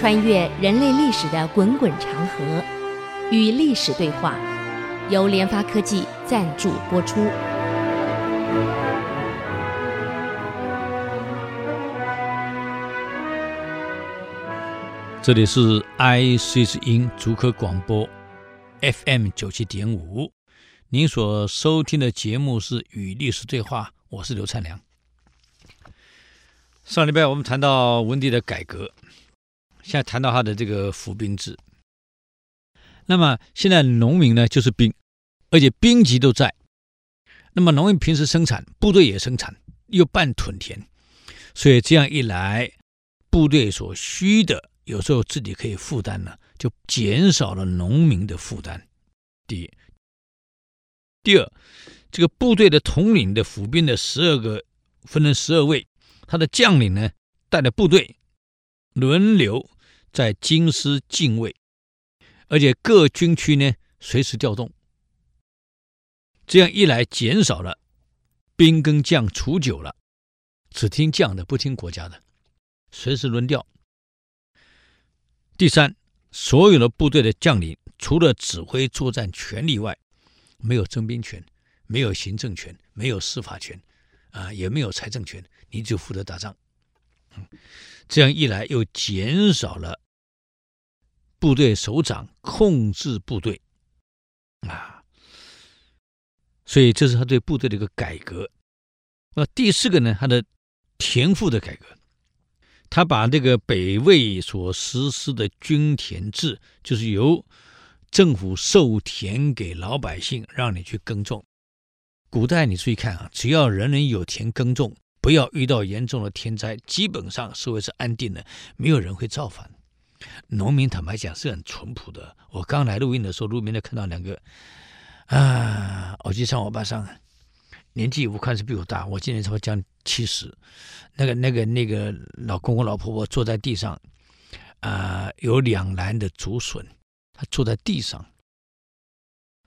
穿越人类历史的滚滚长河，与历史对话，由联发科技赞助播出。这里是 IC 之音竹科广播 FM 九七点五，您所收听的节目是《与历史对话》，我是刘灿良。上礼拜我们谈到文帝的改革，现在谈到他的这个服兵制。那么现在农民呢，就是兵，而且兵籍都在。那么农民平时生产，部队也生产，又办屯田，所以这样一来，部队所需的。有时候自己可以负担了，就减少了农民的负担。第一，第二，这个部队的统领的府兵的十二个分成十二位，他的将领呢带着部队轮流在京师禁卫，而且各军区呢随时调动。这样一来，减少了兵跟将处久了，只听将的不听国家的，随时轮调。第三，所有的部队的将领，除了指挥作战权力外，没有征兵权，没有行政权，没有司法权，啊，也没有财政权，你就负责打仗。嗯，这样一来，又减少了部队首长控制部队，啊，所以这是他对部队的一个改革。那第四个呢，他的田赋的改革。他把这个北魏所实施的均田制，就是由政府授田给老百姓，让你去耕种。古代你注意看啊，只要人人有田耕种，不要遇到严重的天灾，基本上社会是安定的，没有人会造反。农民坦白讲是很淳朴的。我刚来录音的时候，路边就看到两个啊，我去上我爸上。年纪我看是比我大，我今年差不多将七十。那个、那个、那个老公公、老婆婆坐在地上，啊、有两篮的竹笋，他坐在地上，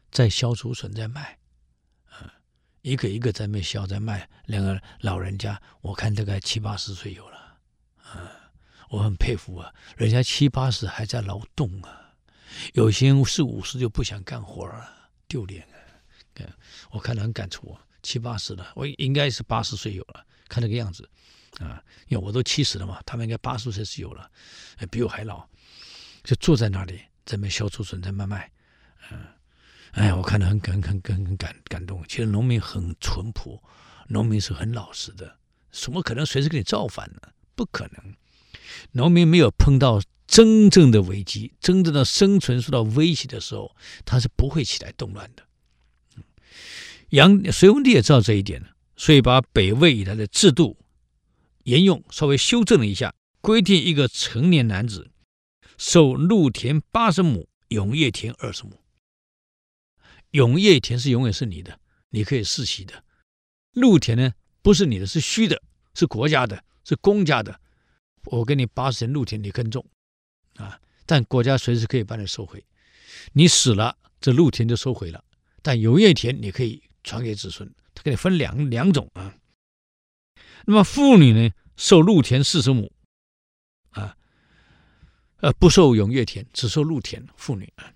在削竹笋，在卖，一个一个在那削，在卖。两个老人家，我看大概七八十岁有了，啊、我很佩服啊，人家七八十还在劳动啊，有些四五十就不想干活了，丢脸啊！我看得很感触啊。七八十了，我应该是八十岁有了，看那个样子，啊，因为我都七十了嘛，他们应该八十岁是有了，比我还老，就坐在那里，在那削竹笋，在卖卖，嗯，哎，我看得很很很很很感感动。其实农民很淳朴，农民是很老实的，怎么可能随时给你造反呢？不可能，农民没有碰到真正的危机，真正的生存受到威胁的时候，他是不会起来动乱的。杨隋文帝也知道这一点，所以把北魏以来的制度沿用，稍微修正了一下，规定一个成年男子受禄田八十亩，永业田二十亩。永业田是永远是你的，你可以世袭的；禄田呢，不是你的，是虚的，是国家的，是公家的。我给你八十田陆田，你耕种啊，但国家随时可以把你收回。你死了，这禄田就收回了，但永业田你可以。传给子孙，他给你分两两种啊。那么妇女呢，受禄田四十亩，啊，呃，不受永业田，只受禄田。妇女啊，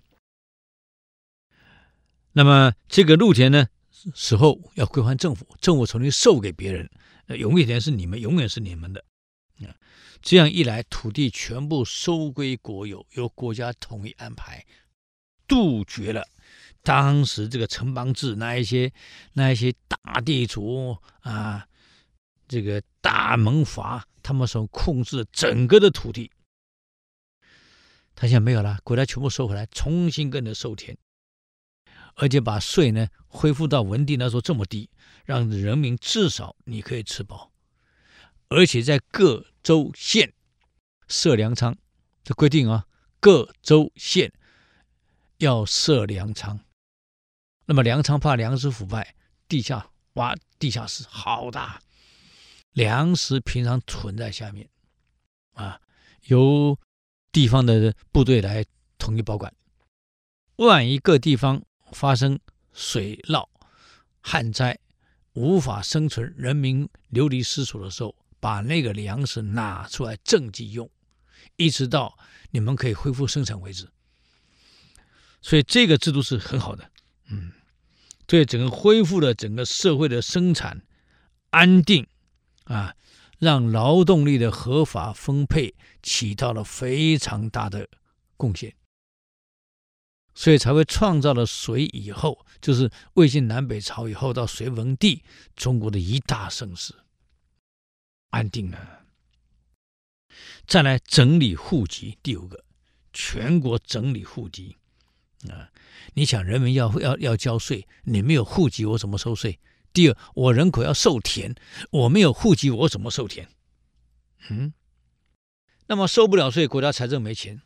那么这个禄田呢，死后要归还政府，政府重新授给别人。永业田是你们，永远是你们的。啊，这样一来，土地全部收归国有，由国家统一安排，杜绝了。当时这个城邦制，那一些那一些大地主啊，这个大门阀，他们所控制整个的土地，他现在没有了，国家全部收回来，重新跟着授田，而且把税呢恢复到文帝那时候这么低，让人民至少你可以吃饱，而且在各州县设粮仓，这规定啊，各州县要设粮仓。那么粮仓怕粮食腐败，地下挖地下室好大，粮食平常存在下面，啊，由地方的部队来统一保管。万一各地方发生水涝、旱灾，无法生存，人民流离失所的时候，把那个粮食拿出来赈济用，一直到你们可以恢复生产为止。所以这个制度是很好的，嗯，对整个恢复了整个社会的生产安定啊，让劳动力的合法分配起到了非常大的贡献。所以才会创造了隋以后，就是魏晋南北朝以后到隋文帝，中国的一大盛世，安定了。再来整理户籍，第五个，全国整理户籍啊！你想，人民要要要交税，你没有户籍，我怎么收税？第二，我人口要授田，我没有户籍，我怎么授田？嗯，那么收不了税，国家财政没钱；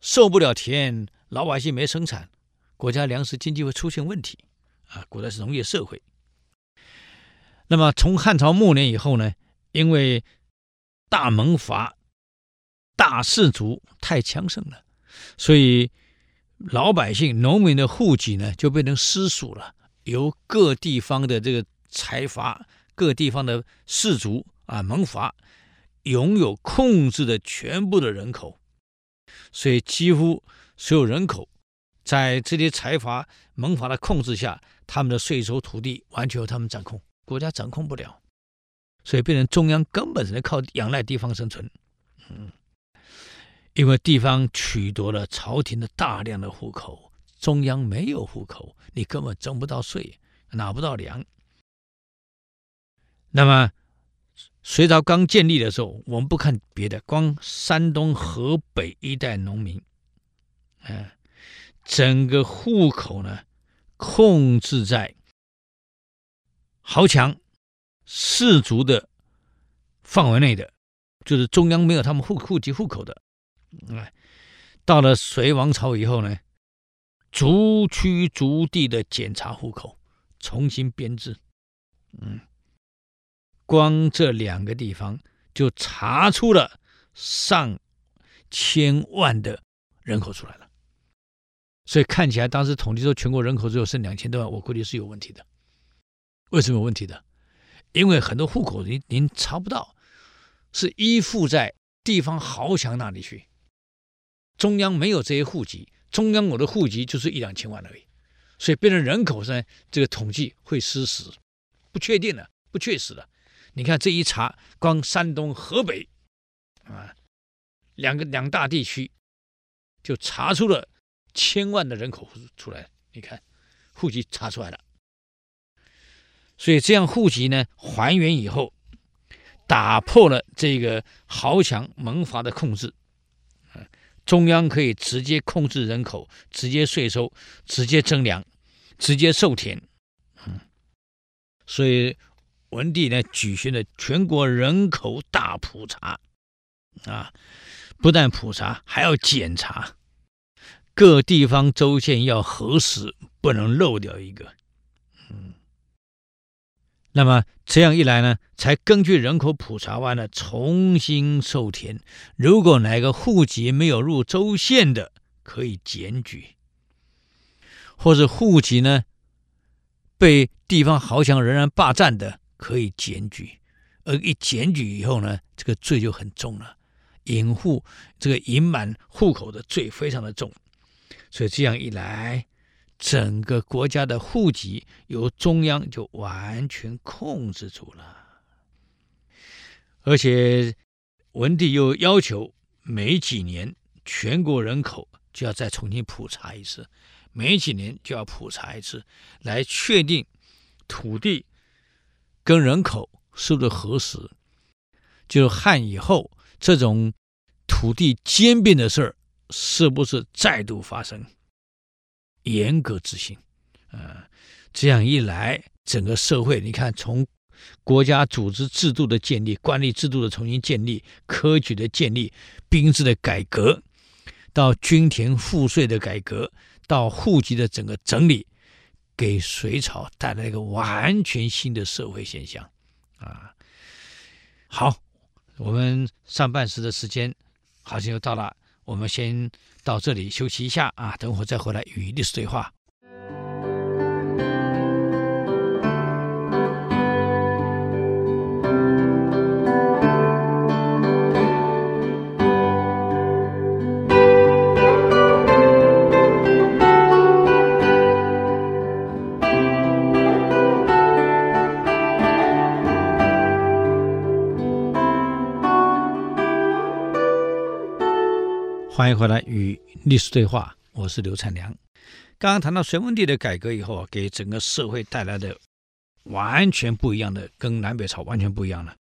受不了田。老百姓没生产，国家粮食经济会出现问题啊！古代是农业社会。那么从汉朝末年以后呢，因为大门阀、大氏族太强盛了，所以老百姓、农民的户籍呢就变成私属了，由各地方的这个财阀、各地方的氏族啊门阀拥有控制的全部的人口，所以几乎。所有人口在这些财阀门阀的控制下，他们的税收、土地完全由他们掌控，国家掌控不了，所以变成中央根本只能靠仰赖地方生存。嗯，因为地方取得了朝廷的大量的户口，中央没有户口，你根本征不到税，拿不到粮。那么隋朝刚建立的时候，我们不看别的，光山东、河北一带农民。嗯，整个户口呢，控制在豪强氏族的范围内的，就是中央没有他们户户籍户口的。哎，到了隋王朝以后呢，逐区逐地的检查户口，重新编制。嗯，光这两个地方就查出了上千万的人口出来了。所以看起来，当时统计说全国人口只有剩两千多万，我估计是有问题的。为什么有问题的？因为很多户口您您查不到，是依附在地方豪强那里去。中央没有这些户籍，中央我的户籍就是一两千万而已，所以变成人口上这个统计会失实，不确定的，不确实的。你看这一查，光山东、河北啊，两个两大地区就查出了。千万的人口出来，你看，户籍查出来了，所以这样户籍呢还原以后，打破了这个豪强门阀的控制，中央可以直接控制人口，直接税收，直接征粮，直接授田，所以文帝呢举行了全国人口大普查，啊，不但普查，还要检查。各地方州县要核实，不能漏掉一个。嗯，那么这样一来呢，才根据人口普查完了，重新授田。如果哪个户籍没有入州县的，可以检举；或者户籍呢被地方豪强仍然霸占的，可以检举。而一检举以后呢，这个罪就很重了，隐户这个隐瞒户口的罪非常的重。所以这样一来，整个国家的户籍由中央就完全控制住了，而且文帝又要求每几年全国人口就要再重新普查一次，每几年就要普查一次，来确定土地跟人口是不是合适。就是汉以后这种土地兼并的事儿。是不是再度发生？严格执行，呃，这样一来，整个社会，你看，从国家组织制度的建立、官吏制度的重新建立、科举的建立、兵制的改革，到均田赋税的改革，到户籍的整个整理，给隋朝带来一个完全新的社会现象，啊，好，我们上半时的时间好像又到了。我们先到这里休息一下啊，等会再回来与历史对话。欢迎回来与历史对话，我是刘灿良。刚刚谈到隋文帝的改革以后啊，给整个社会带来的完全不一样的，跟南北朝完全不一样了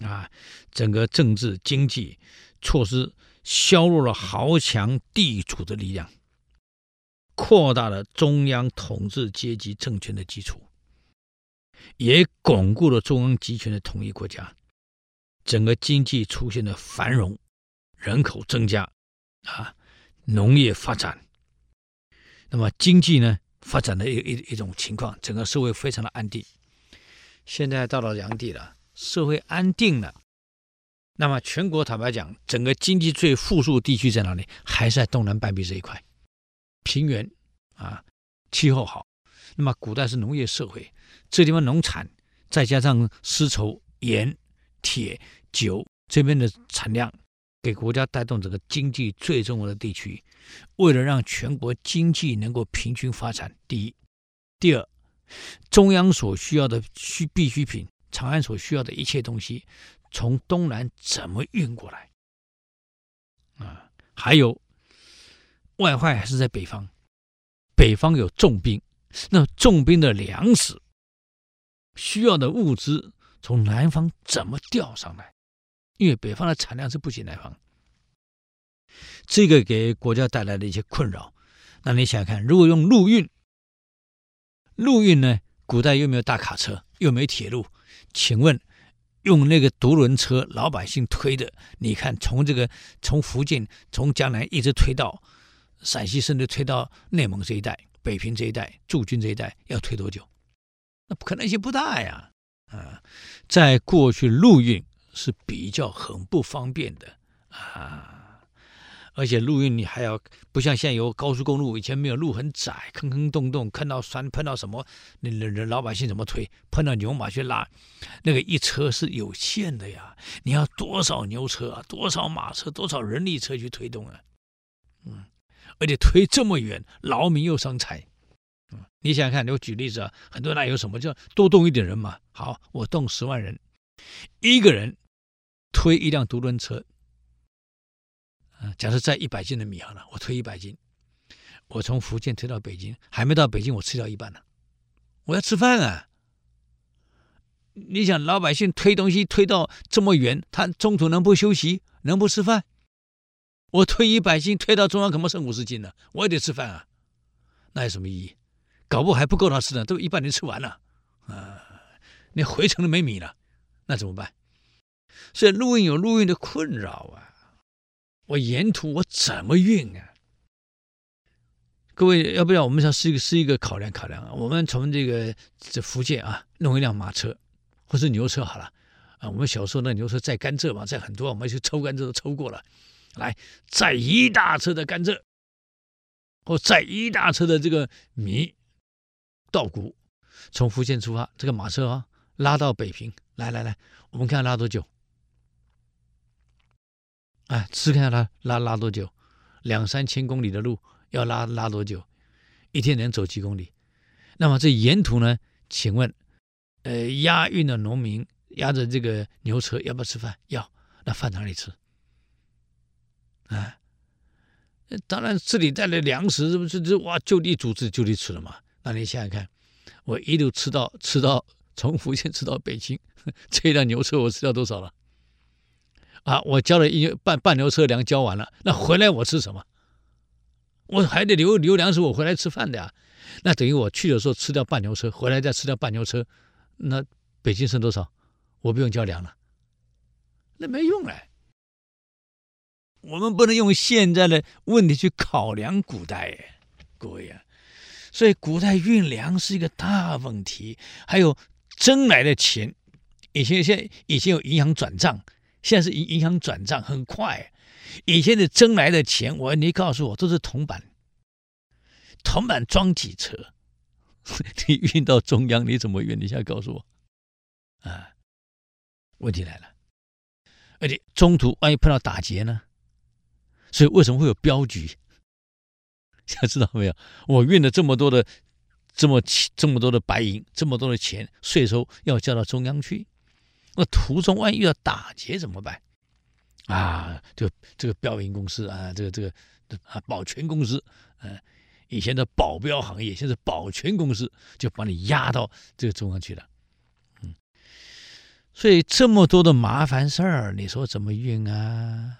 啊！整个政治经济措施削弱了豪强地主的力量，扩大了中央统治阶级政权的基础，也巩固了中央集权的统一国家。整个经济出现了繁荣，人口增加。啊，农业发展，那么经济呢发展的一一一种情况，整个社会非常的安定。现在到了梁帝了，社会安定了，那么全国坦白讲，整个经济最富庶地区在哪里？还是在东南半壁这一块，平原啊，气候好。那么古代是农业社会，这地方农产再加上丝绸、盐、铁、酒这边的产量。给国家带动整个经济最重要的地区，为了让全国经济能够平均发展，第一，第二，中央所需要的需必需品，长安所需要的一切东西，从东南怎么运过来？啊，还有外患还是在北方，北方有重兵，那重兵的粮食需要的物资从南方怎么调上来？因为北方的产量是不及南方，这个给国家带来的一些困扰。那你想想看，如果用陆运，陆运呢？古代又没有大卡车，又没铁路，请问用那个独轮车，老百姓推的，你看从这个从福建、从江南一直推到陕西，甚至推到内蒙这一带、北平这一带、驻军这一带，要推多久？那可能性不大呀！啊，在过去陆运。是比较很不方便的啊，而且陆运你还要不像现有高速公路，以前没有路很窄，坑坑洞洞，看到山碰到什么，那人老百姓怎么推？碰到牛马去拉，那个一车是有限的呀，你要多少牛车啊，多少马车，多少人力车去推动啊？嗯，而且推这么远，劳民又伤财。嗯，你想想看，我举例子啊，很多那有什么叫多动一点人嘛？好，我动十万人，一个人。推一辆独轮车，啊，假设载一百斤的米好了，我推一百斤，我从福建推到北京，还没到北京，我吃掉一半呢。我要吃饭啊！你想老百姓推东西推到这么远，他中途能不休息，能不吃饭？我推一百斤推到中央，可不剩五十斤了，我也得吃饭啊！那有什么意义？搞不还不够他吃呢，都一半人吃完了啊！你回程都没米了，那怎么办？所以陆运有陆运的困扰啊，我沿途我怎么运啊？各位要不要我们想是一个是一个考量考量啊？我们从这个这福建啊弄一辆马车或是牛车好了啊，我们小时候那牛车载甘蔗嘛，载很多，我们去抽甘蔗都抽过了，来载一大车的甘蔗，或载一大车的这个米稻谷，从福建出发，这个马车啊拉到北平，来来来，我们看拉多久？哎，试看他拉拉多久？两三千公里的路要拉拉多久？一天能走几公里？那么这沿途呢？请问，呃，押运的农民押着这个牛车要不要吃饭？要。那饭哪里吃？啊，当然这里带来粮食，这不是这哇就地组织就地吃了嘛？那你想想看，我一路吃到吃到从福建吃到北京，这一辆牛车我吃掉多少了？啊！我交了一半半牛车粮交完了，那回来我吃什么？我还得留留粮食，我回来吃饭的呀。那等于我去的时候吃掉半牛车，回来再吃掉半牛车，那北京剩多少？我不用交粮了，那没用哎。我们不能用现在的问题去考量古代，各位啊。所以古代运粮是一个大问题，还有征来的钱，以前现以前有银行转账。现在是银银行转账很快，以前的挣来的钱，我你告诉我都是铜板，铜板装几车？你运到中央你怎么运？你现在告诉我，啊，问题来了，而且中途万一碰到打劫呢？所以为什么会有镖局？现在知道没有？我运了这么多的这么这么多的白银，这么多的钱，税收要交到中央去。那途中万一遇到打劫怎么办？啊，就这个标银公司啊，这个这个啊保全公司，嗯、啊，以前的保镖行业，现在保全公司就把你押到这个中央去了，嗯，所以这么多的麻烦事儿，你说怎么运啊？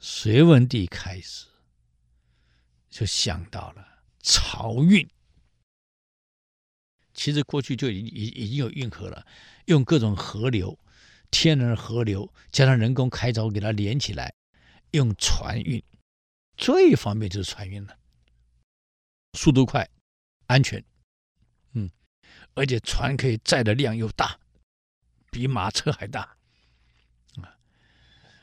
隋文帝开始就想到了漕运，其实过去就已已已经有运河了，用各种河流。天然河流加上人工开凿，给它连起来，用船运，最方便就是船运了，速度快，安全，嗯，而且船可以载的量又大，比马车还大，啊，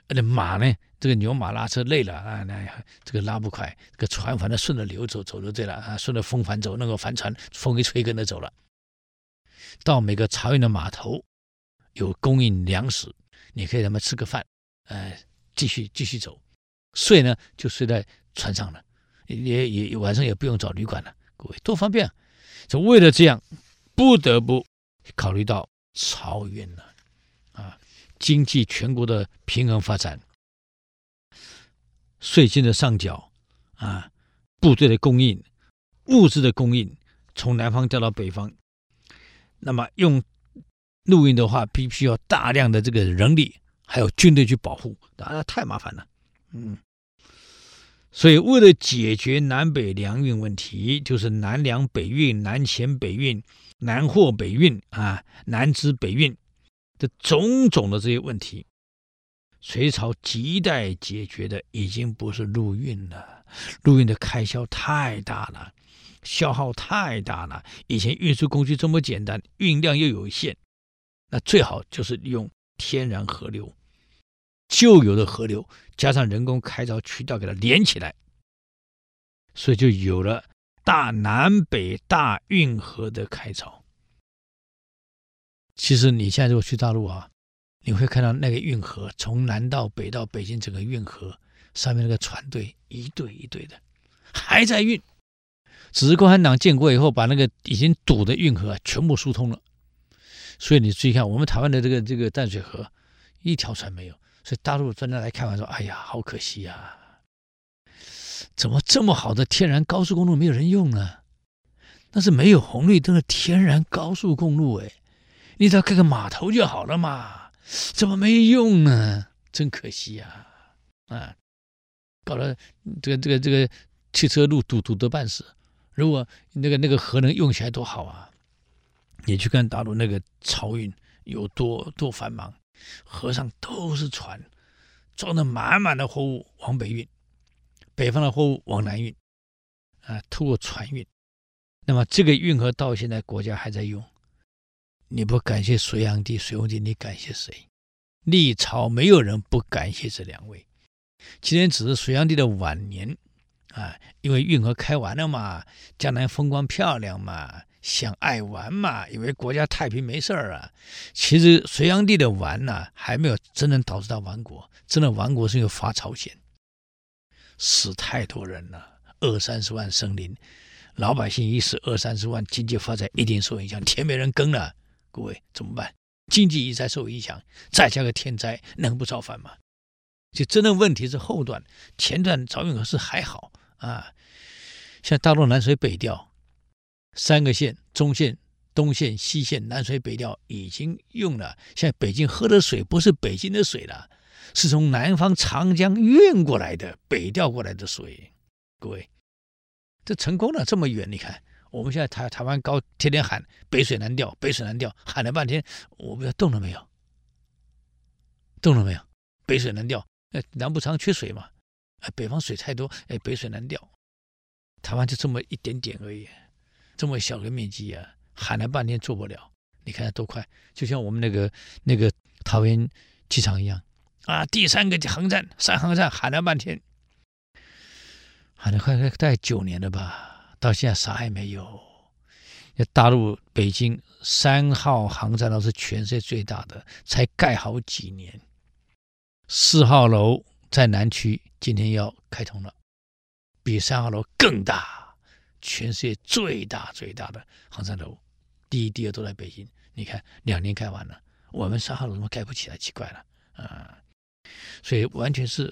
而且马呢，这个牛马拉车累了啊，那这个拉不快，这个船反正顺着流走，走就对了啊，顺着风帆走，那个帆船风一吹跟着走了，到每个漕运的码头。有供应粮食，你可以他们吃个饭，呃，继续继续走，睡呢就睡在船上了，也也晚上也不用找旅馆了，各位多方便啊！就为了这样，不得不考虑到漕运了啊，经济全国的平衡发展，税金的上缴啊，部队的供应，物资的供应，从南方调到北方，那么用。陆运的话，必须要大量的这个人力，还有军队去保护，啊，太麻烦了。嗯，所以为了解决南北粮运问题，就是南粮北运、南钱北运、南货北运啊、南资北运的种种的这些问题，隋朝亟待解决的已经不是陆运了，陆运的开销太大了，消耗太大了。以前运输工具这么简单，运量又有限。那最好就是利用天然河流，旧有的河流加上人工开凿渠道给它连起来，所以就有了大南北大运河的开凿。其实你现在如果去大陆啊，你会看到那个运河从南到北到北京整个运河上面那个船队一队一队的还在运，只是共产党建国以后把那个已经堵的运河全部疏通了。所以你注意看，我们台湾的这个这个淡水河，一条船没有。所以大陆专家来看完说：“哎呀，好可惜呀、怎么这么好的天然高速公路没有人用呢？那是没有红绿灯的天然高速公路哎，你只要盖个码头就好了嘛，怎么没用呢？真可惜呀、啊！啊，搞得这个这个这个汽车路堵堵得半死。如果那个那个河能用起来多好啊！”你去看大陆那个漕运有多多繁忙，河上都是船，装的满满的货物往北运，北方的货物往南运，啊，透过船运。那么这个运河到现在国家还在用，你不感谢隋炀帝、隋文帝，你感谢谁？历朝没有人不感谢这两位。今天只是隋炀帝的晚年啊，因为运河开完了嘛，江南风光漂亮嘛。想爱玩嘛，以为国家太平没事儿啊。其实隋炀帝的玩呢，还没有真正导致他亡国。真的亡国是因为伐朝鲜，死太多人了，二三十万生灵，老百姓一死二三十万，经济发展一定受影响，田没人耕了。各位怎么办？经济一再受影响，再加个天灾，能不造反吗？就真的问题是后段，前段漕运河是还好啊。像大陆南水北调。三个县：中县、东县、西县，南水北调已经用了。现在北京喝的水不是北京的水了，是从南方长江运过来的北调过来的水。各位，这成功了这么远，你看我们现在台台湾高天天喊北水南调，北水南调，喊了半天，我们要动了没有？动了没有？北水南调，哎，南部常缺水嘛，哎，北方水太多，哎，北水南调，台湾就这么一点点而已。这么小个面积啊，喊了半天做不了。你看多快，就像我们那个那个桃园机场一样啊！第三个航站，三航站喊了半天，喊了快快大概九年了吧，到现在啥也没有。大陆北京三号航站楼是全世界最大的，才盖好几年。四号楼在南区，今天要开通了，比三号楼更大。全世界最大最大的航站楼，第一、第二都在北京。你看，两年盖完了，我们三号楼怎么盖不起来？奇怪了啊！所以完全是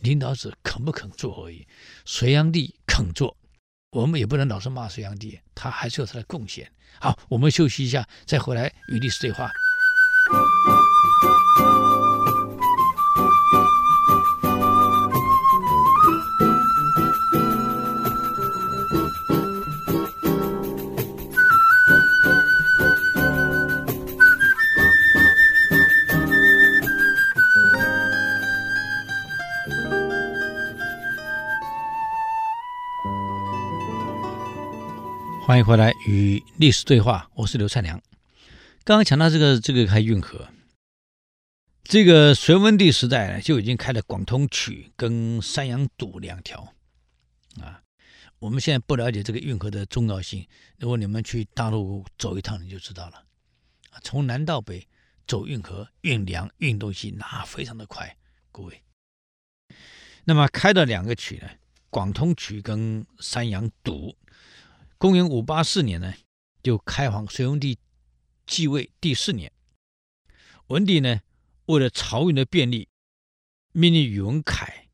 领导者肯不肯做而已。隋炀帝肯做，我们也不能老是骂隋炀帝，他还是有他的贡献。好，我们休息一下，再回来与历史对话。欢迎回来与历史对话，我是刘灿良。刚刚讲到这个这个开运河，这个隋文帝时代呢就已经开了广通渠跟山阳堵两条啊。我们现在不了解这个运河的重要性，如果你们去大陆走一趟，你就知道了。从南到北走运河运粮运东西，那非常的快，各位。那么开的两个渠呢，广通渠跟山阳堵。公元五八四年呢，就开皇。隋文帝继位第四年，文帝呢，为了漕运的便利，命令宇文恺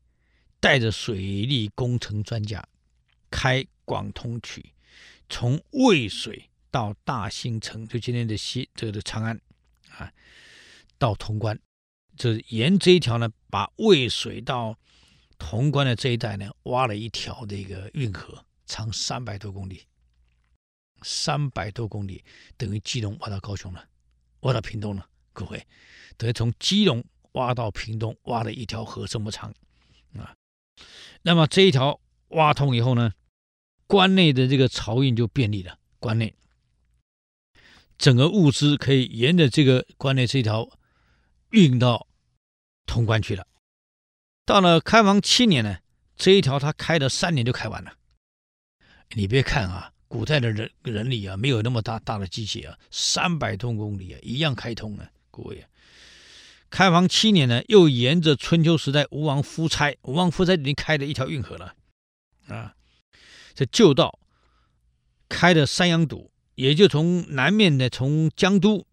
带着水利工程专家开广通渠，从渭水到大兴城，就今天的西这个的长安啊，到潼关，就是沿这一条呢，把渭水到潼关的这一带呢，挖了一条这个运河，长三百多公里。三百多公里，等于基隆挖到高雄了，挖到屏东了。各位，等于从基隆挖到屏东，挖了一条河这么长啊。那么这一条挖通以后呢，关内的这个漕运就便利了。关内整个物资可以沿着这个关内这条运到潼关去了。到了开皇七年呢，这一条他开了三年就开完了。你别看啊。古代的人人力啊，没有那么大大的机械啊，三百多公里啊，一样开通啊，各位啊。开皇七年呢，又沿着春秋时代吴王夫差，吴王夫差已经开了一条运河了啊，这旧道开的山阳堵，也就从南面的从江都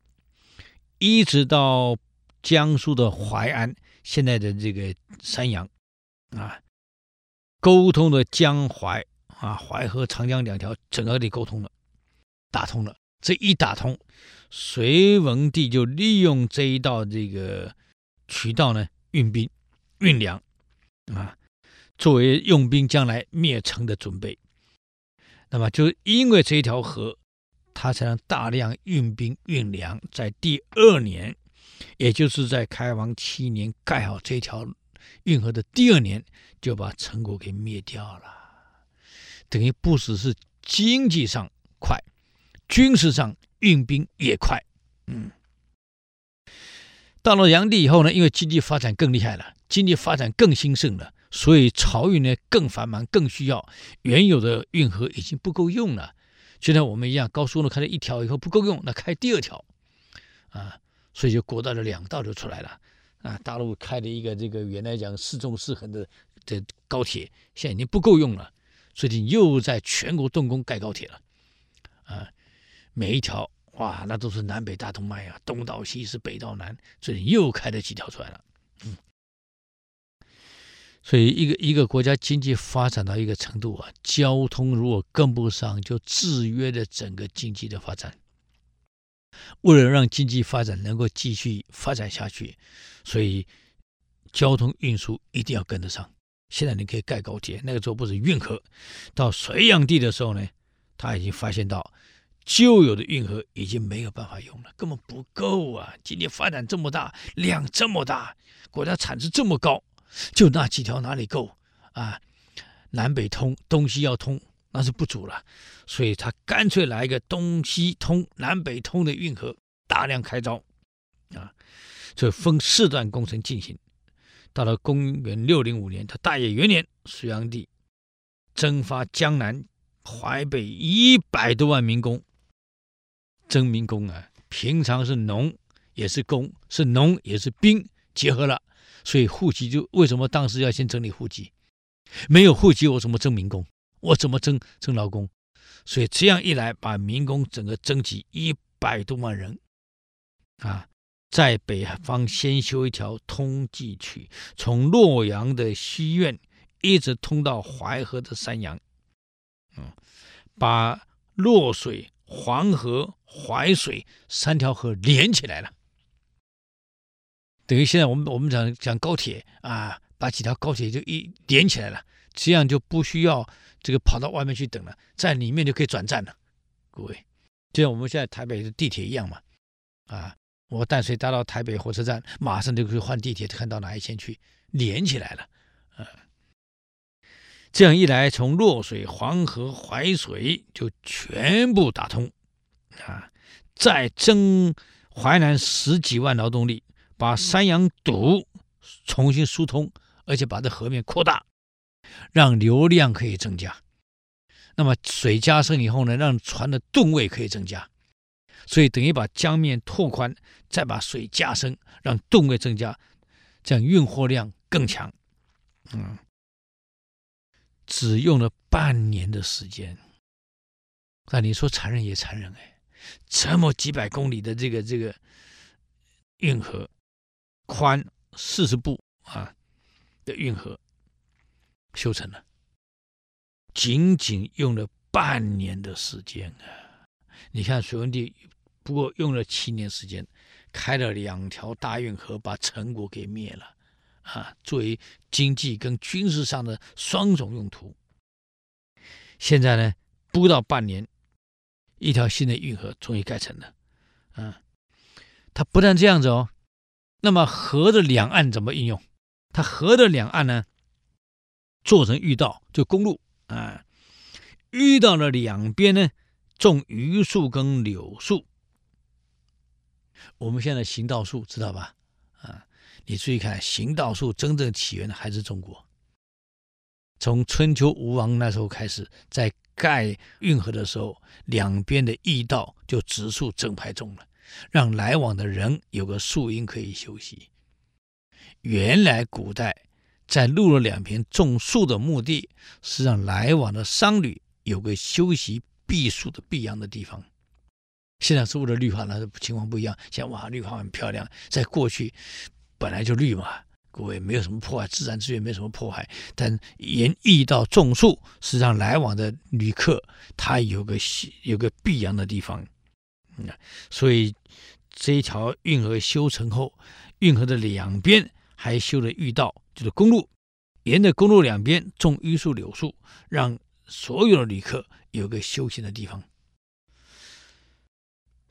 一直到江苏的淮安，现在的这个山阳啊，沟通的江淮。啊，淮河、长江两条整个给沟通了，打通了。这一打通，隋文帝就利用这一道这个渠道呢，运兵、运粮，啊，作为用兵将来灭城的准备。那么，就因为这一条河，他才能大量运兵运粮，在第二年，也就是在开皇七年盖好这条运河的第二年，就把陈国给灭掉了。等于不只是经济上快，军事上运兵也快。嗯，到了炀帝以后呢，因为经济发展更厉害了，经济发展更兴盛了，所以漕运呢更繁忙，更需要原有的运河已经不够用了。就像我们一样，高速路开了一条以后不够用，那开第二条啊，所以就国道的两道就出来了啊。大陆开了一个这个原来讲四纵四横的的高铁，现在已经不够用了。最近又在全国动工盖高铁了，啊，每一条哇，那都是南北大动脉啊，东到西是北到南，最近又开了几条出来了，嗯，所以一个一个国家经济发展到一个程度啊，交通如果跟不上，就制约了整个经济的发展。为了让经济发展能够继续发展下去，所以交通运输一定要跟得上。现在你可以盖高铁，那个时候不是运河。到隋炀帝的时候呢，他已经发现到旧有的运河已经没有办法用了，根本不够啊！经济发展这么大，量这么大，国家产值这么高，就那几条哪里够啊？南北通，东西要通，那是不足了。所以他干脆来一个东西通、南北通的运河，大量开凿啊，就分四段工程进行。到了公元六零五年，他大业元年，隋炀帝征发江南、淮北一百多万民工。征民工啊，平常是农也是工，是农也是兵结合了，所以户籍就为什么当时要先整理户籍？没有户籍，我怎么征民工？我怎么征征劳工？所以这样一来，把民工整个征集一百多万人啊，在北方先修一条通济渠，从洛阳的西苑一直通到淮河的山阳，嗯，把洛水、黄河、淮水三条河连起来了。等于现在我们我们讲讲高铁啊，把几条高铁就一连起来了，这样就不需要这个跑到外面去等了，在里面就可以转站了。各位，就像我们现在台北的地铁一样嘛，啊。我淡水搭到台北火车站，马上就可以换地铁，看到哪一线去，连起来了，嗯，这样一来，从洛水、黄河、淮水就全部打通，啊，再征淮南十几万劳动力，把山阳堵重新疏通，而且把这河面扩大，让流量可以增加。那么水加深以后呢，让船的吨位可以增加。所以等于把江面拓宽，再把水加深，让吨位增加，这样运货量更强。嗯，只用了半年的时间。那你说残忍也残忍哎，这么几百公里的这个这个运河，宽四十步啊的运河修成了，仅仅用了半年的时间啊！你看隋文帝。不过用了七年时间，开了两条大运河，把陈国给灭了，啊，作为经济跟军事上的双重用途。现在呢，不到半年，一条新的运河终于盖成了，啊，它不但这样子哦，那么河的两岸怎么应用？它河的两岸呢，做成御道，就公路啊，御道的两边呢，种榆树跟柳树。我们现在行道树知道吧？啊，你注意看，行道树真正起源的还是中国。从春秋吴王那时候开始，在盖运河的时候，两边的驿道就植树整排种了，让来往的人有个树荫可以休息。原来古代在路的两边种树的目的是让来往的商旅有个休息避暑的避阳的地方。现在所有的绿化呢，情况不一样。现在哇，绿化很漂亮。在过去本来就绿嘛，各位没有什么破坏，自然资源没什么破坏。但沿驿道种树，是让来往的旅客他有个有个避阳的地方。嗯，所以这一条运河修成后，运河的两边还修了御道，就是公路，沿着公路两边种榆树、柳树，让所有的旅客有个休闲的地方。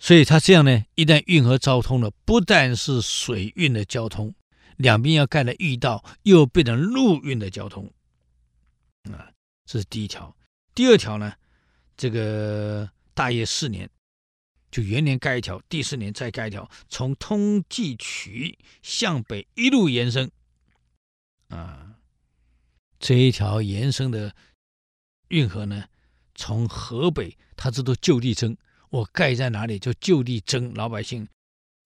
所以它这样呢，一旦运河交通了，不但是水运的交通，两边要盖的驿道又变成陆运的交通，啊，这是第一条。第二条呢，这个大业四年，就元年盖一条，第四年再盖一条，从通济渠向北一路延伸，啊，这一条延伸的运河呢，从河北，它这都就地征。我盖在哪里，就就地征老百姓，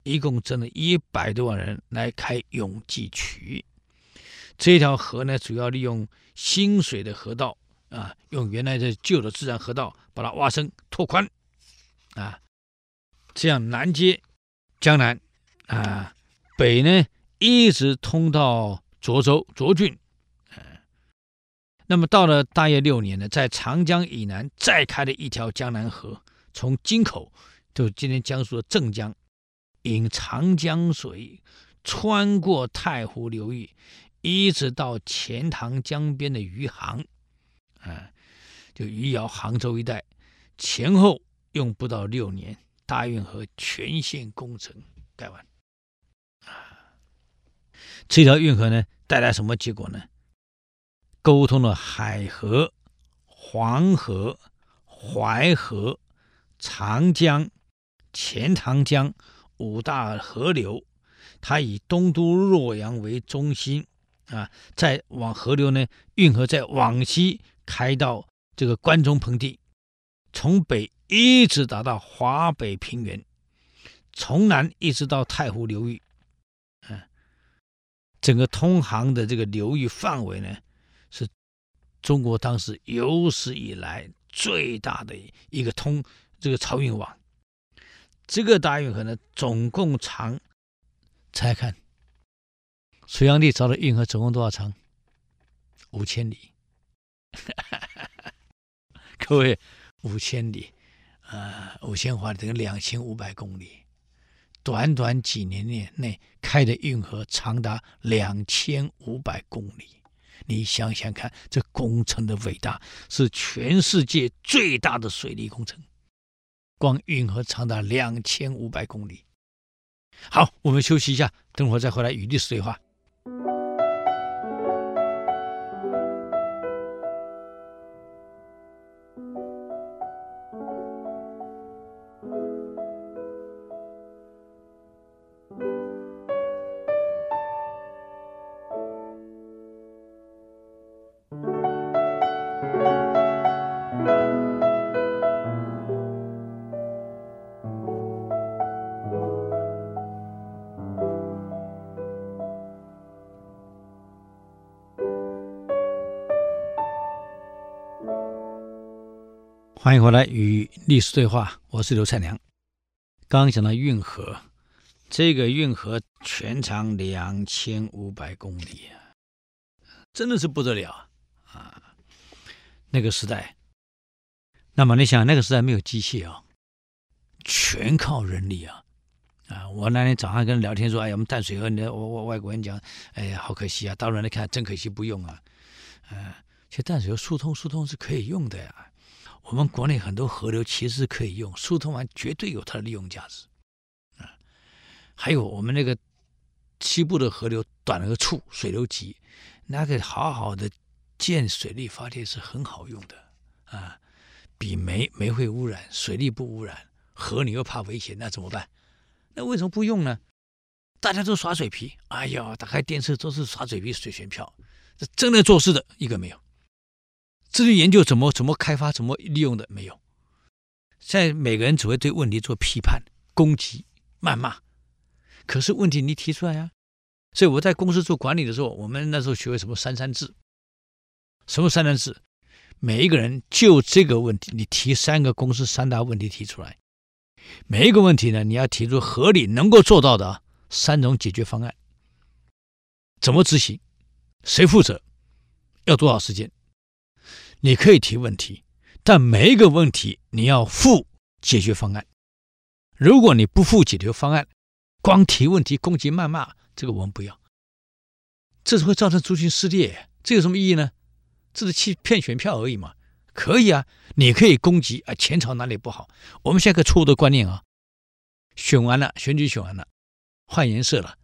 一共征了一百多万人来开永济渠。这条河呢，主要利用新水的河道啊，用原来的旧的自然河道把它挖深拓宽啊，这样南接江南啊，北呢一直通到涿州涿郡。啊，那么到了大业六年呢，在长江以南再开了一条江南河。从京口，就今天江苏的镇江，引长江水穿过太湖流域，一直到钱塘江边的余杭，啊，就余姚、杭州一带，前后用不到六年，大运河全线工程盖完。啊，这条运河呢，带来什么结果呢？沟通了海河、黄河、淮河。长江、钱塘江五大河流，它以东都洛阳为中心啊，再往河流呢，运河再往西开到这个关中盆地，从北一直达到华北平原，从南一直到太湖流域，啊，整个通航的这个流域范围呢，是中国当时有史以来最大的一个通。这个漕运网，这个大运河呢，总共长猜看，隋炀帝造的运河总共多少长？五千里。各位，五千里，啊、呃，五千华里等于两千五百公里。短短几年内内开的运河长达两千五百公里，你想想看，这工程的伟大是全世界最大的水利工程。光运河长达两千五百公里。好，我们休息一下，等会儿再回来与历史对话。欢迎回来与历史对话，我是刘灿良。刚刚讲到运河，这个运河全长两千五百公里啊，真的是不得了啊！那个时代，那么你想，那个时代没有机械啊，全靠人力啊！啊，我那天早上跟人聊天说，哎呀，我们淡水河，你我我外国人讲，哎呀，好可惜啊！大陆人来看，真可惜，不用啊。啊，其实淡水河疏通疏通是可以用的呀。我们国内很多河流其实可以用，疏通完绝对有它的利用价值，啊，还有我们那个西部的河流短了个处，水流急，那个好好的建水利发电是很好用的啊，比煤煤会污染，水利不污染，河你又怕危险，那怎么办？那为什么不用呢？大家都耍嘴皮，哎呀，打开电视都是耍嘴皮、水选票，这真的做事的一个没有。至于研究怎么怎么开发、怎么利用的没有，在每个人只会对问题做批判、攻击、谩骂。可是问题你提出来呀、啊，所以我在公司做管理的时候，我们那时候学会什么三三制。什么三三制？每一个人就这个问题，你提三个公司三大问题提出来，每一个问题呢，你要提出合理能够做到的三种解决方案。怎么执行？谁负责？要多少时间？你可以提问题，但每一个问题你要附解决方案。如果你不附解决方案，光提问题攻击谩骂，这个我们不要。这是会造成族群撕裂，这有什么意义呢？这是欺骗选票而已嘛。可以啊，你可以攻击啊，前朝哪里不好？我们现在个错误的观念啊，选完了，选举选完了，换颜色了，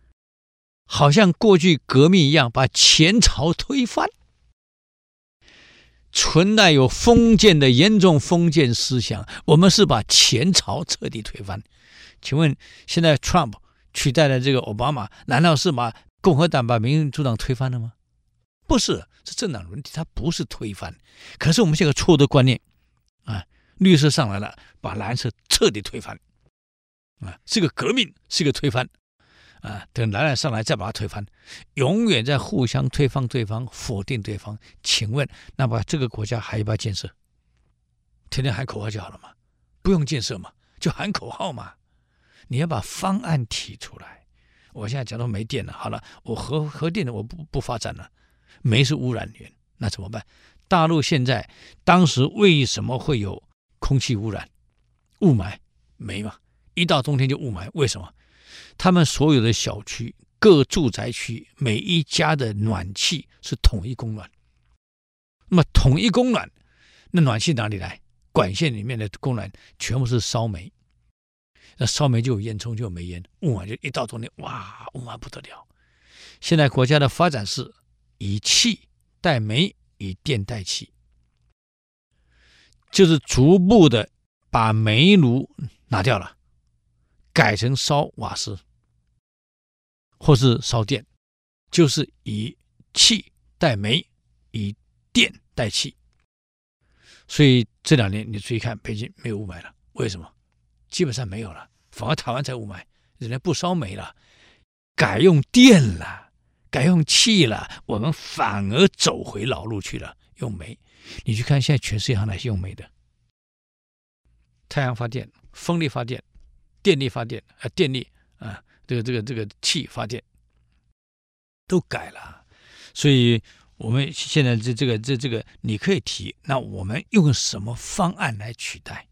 好像过去革命一样，把前朝推翻。存在有封建的严重封建思想，我们是把前朝彻底推翻。请问，现在 Trump 取代了这个奥巴马，难道是把共和党把民主党推翻了吗？不是，是政党轮替，它不是推翻。可是我们现在错误的观念啊，绿色上来了，把蓝色彻底推翻啊，是个革命，是个推翻。啊，等蓝蓝上来再把它推翻，永远在互相推翻对方，否定对方。请问，那么这个国家还要不要建设？天天喊口号就好了嘛，不用建设嘛，就喊口号嘛。你要把方案提出来。我现在讲到没电了，好了，我核核电的我不不发展了，煤是污染源，那怎么办？大陆现在当时为什么会有空气污染？雾霾，煤嘛，一到冬天就雾霾，为什么？他们所有的小区、各住宅区，每一家的暖气是统一供暖。那么统一供暖，那暖气哪里来？管线里面的供暖全部是烧煤。那烧煤就有烟囱，就有煤烟，雾霾就一到冬天，哇，雾霾不得了。现在国家的发展是以气代煤，以电代气，就是逐步的把煤炉拿掉了。改成烧瓦斯，或是烧电，就是以气代煤，以电代气。所以这两年你注意看，北京没有雾霾了，为什么？基本上没有了，反而台湾才雾霾，人家不烧煤了，改用电了，改用气了，我们反而走回老路去了，用煤。你去看现在全世界上哪些用煤的？太阳发电、风力发电。电力发电啊，电力啊，这个这个这个气发电都改了，所以我们现在这这个这这个你可以提，那我们用什么方案来取代？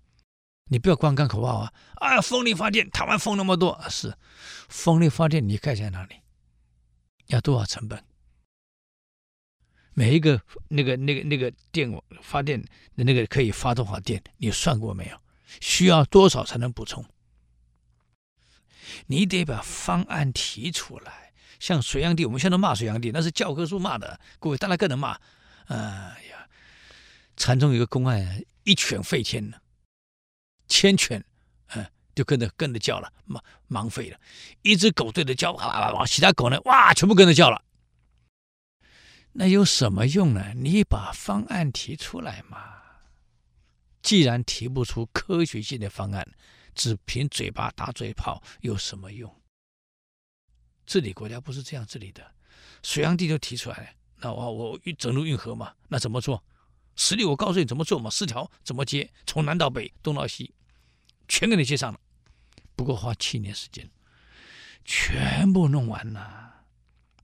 你不要光干口号啊！啊，风力发电，台湾风那么多，是风力发电，你盖在哪里？要多少成本？每一个那个那个那个电网发电的那个可以发多少电？你算过没有？需要多少才能补充？你得把方案提出来。像隋炀帝，我们现在骂隋炀帝，那是教科书骂的。各位，大家更能骂。哎呀，禅宗有个公案，一犬吠天了，千犬，嗯，就跟着跟着叫了，忙忙吠了。一只狗对着叫，哇哇哇，其他狗呢，哇，全部跟着叫了。那有什么用呢？你把方案提出来嘛。既然提不出科学性的方案，只凭嘴巴打嘴炮有什么用？治理国家不是这样治理的。隋炀帝就提出来了，那我我整路运河嘛，那怎么做？十里我告诉你怎么做嘛，四条怎么接？从南到北，东到西，全给你接上了。不过花七年时间，全部弄完了。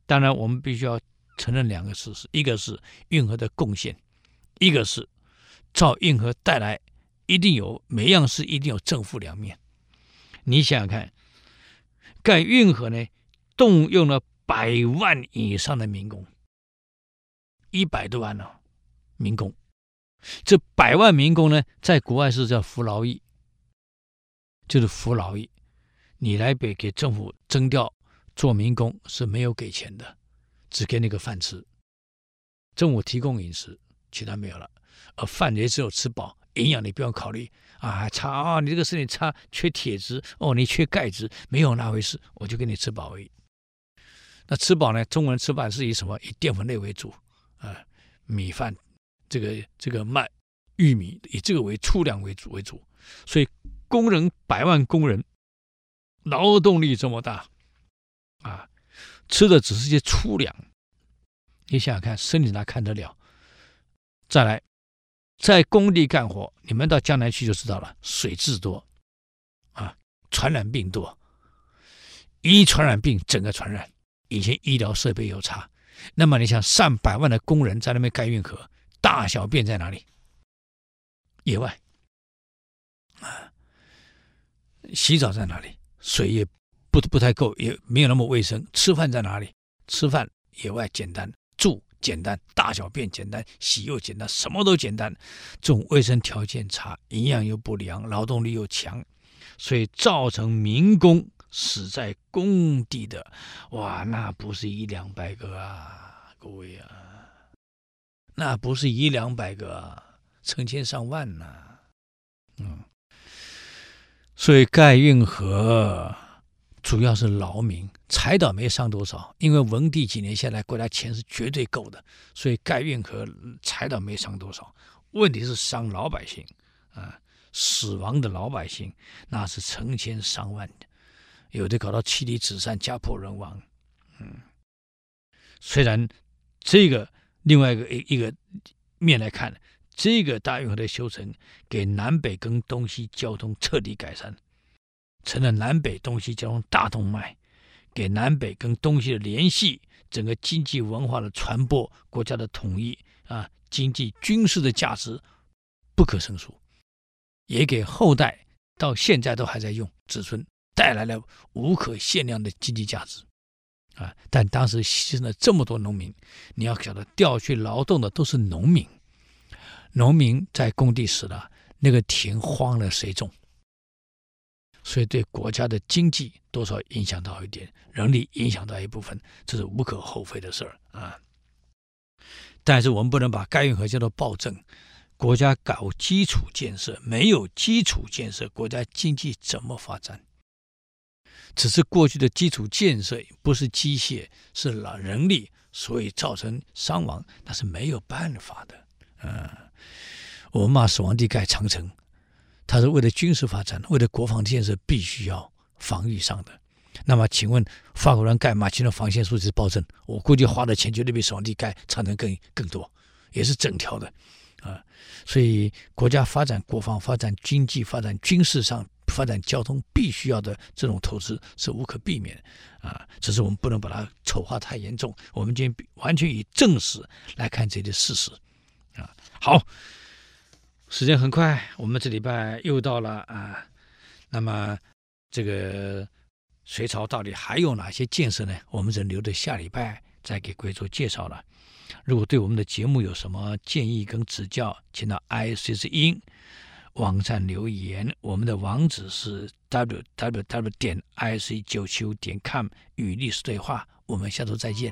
当然，我们必须要。承认两个事实，一个是运河的贡献，一个是造运河带来一定有每样事一定有正负两面。你想想看，盖运河呢，动用了百万以上的民工，一百多万呢、民工。这百万民工呢，在国外是叫服劳役，就是服劳役。你来北给政府征调做民工是没有给钱的。只给那个饭吃，政府提供饮食，其他没有了。而饭也只有吃饱，营养你不用考虑啊，差啊，你这个身体差，缺铁质哦，你缺钙质，没有那回事，我就给你吃饱而已。那吃饱呢？中国人吃饭是以什么？以淀粉类为主啊，米饭，这个这个麦、玉米，以这个为粗粮为主为主。所以工人百万工人，劳动力这么大啊。吃的只是些粗粮，你想想看，身体哪看得了？再来，在工地干活，你们到江南去就知道了，水质多，啊，传染病多，一传染病整个传染。以前医疗设备又差，那么你想，上百万的工人在那边盖运河，大小便在哪里？野外，啊，洗澡在哪里？水也。不不太够，也没有那么卫生。吃饭在哪里？吃饭野外简单，住简单，大小便简单，洗又简单，什么都简单。这种卫生条件差，营养又不良，劳动力又强，所以造成民工死在工地的，哇，那不是一两百个啊，各位啊，那不是一两百个，成千上万呐，嗯，所以盖运河。主要是劳民，财倒没伤多少，因为文帝几年下来，国家钱是绝对够的，所以盖运河财倒没伤多少。问题是伤老百姓啊，死亡的老百姓那是成千上万的，有的搞到妻离子散、家破人亡。嗯，虽然这个另外一个一一个面来看，这个大运河的修成给南北跟东西交通彻底改善。成了南北东西交通大动脉，给南北跟东西的联系，整个经济文化的传播，国家的统一啊，经济军事的价值不可胜数，也给后代到现在都还在用子孙带来了无可限量的经济价值啊！但当时牺牲了这么多农民，你要晓得调去劳动的都是农民，农民在工地死了，那个田荒了谁种？所以对国家的经济多少影响到一点，人力影响到一部分，这是无可厚非的事儿啊。但是我们不能把盖运河叫做暴政。国家搞基础建设，没有基础建设，国家经济怎么发展？只是过去的基础建设不是机械，是老人力，所以造成伤亡，那是没有办法的。嗯、啊，我们骂死亡地盖长城。他是为了军事发展，为了国防建设，必须要防御上的。那么，请问法国人盖马其顿防线是不是暴政？我估计花的钱绝对比始皇帝盖长城更更多，也是整条的啊。所以，国家发展、国防发展、经济发展、军事上发展交通必须要的这种投资是无可避免啊，只是我们不能把它丑化太严重。我们今天完全以正史来看这些事实啊。好，时间很快，我们这礼拜又到了啊。那么这个隋朝到底还有哪些建设呢？我们只留着下礼拜再给各位做介绍了。如果对我们的节目有什么建议跟指教，请到 IC 之音网站留言。我们的网址是 www 点 ic 九七五点 com 与历史对话。我们下周再见。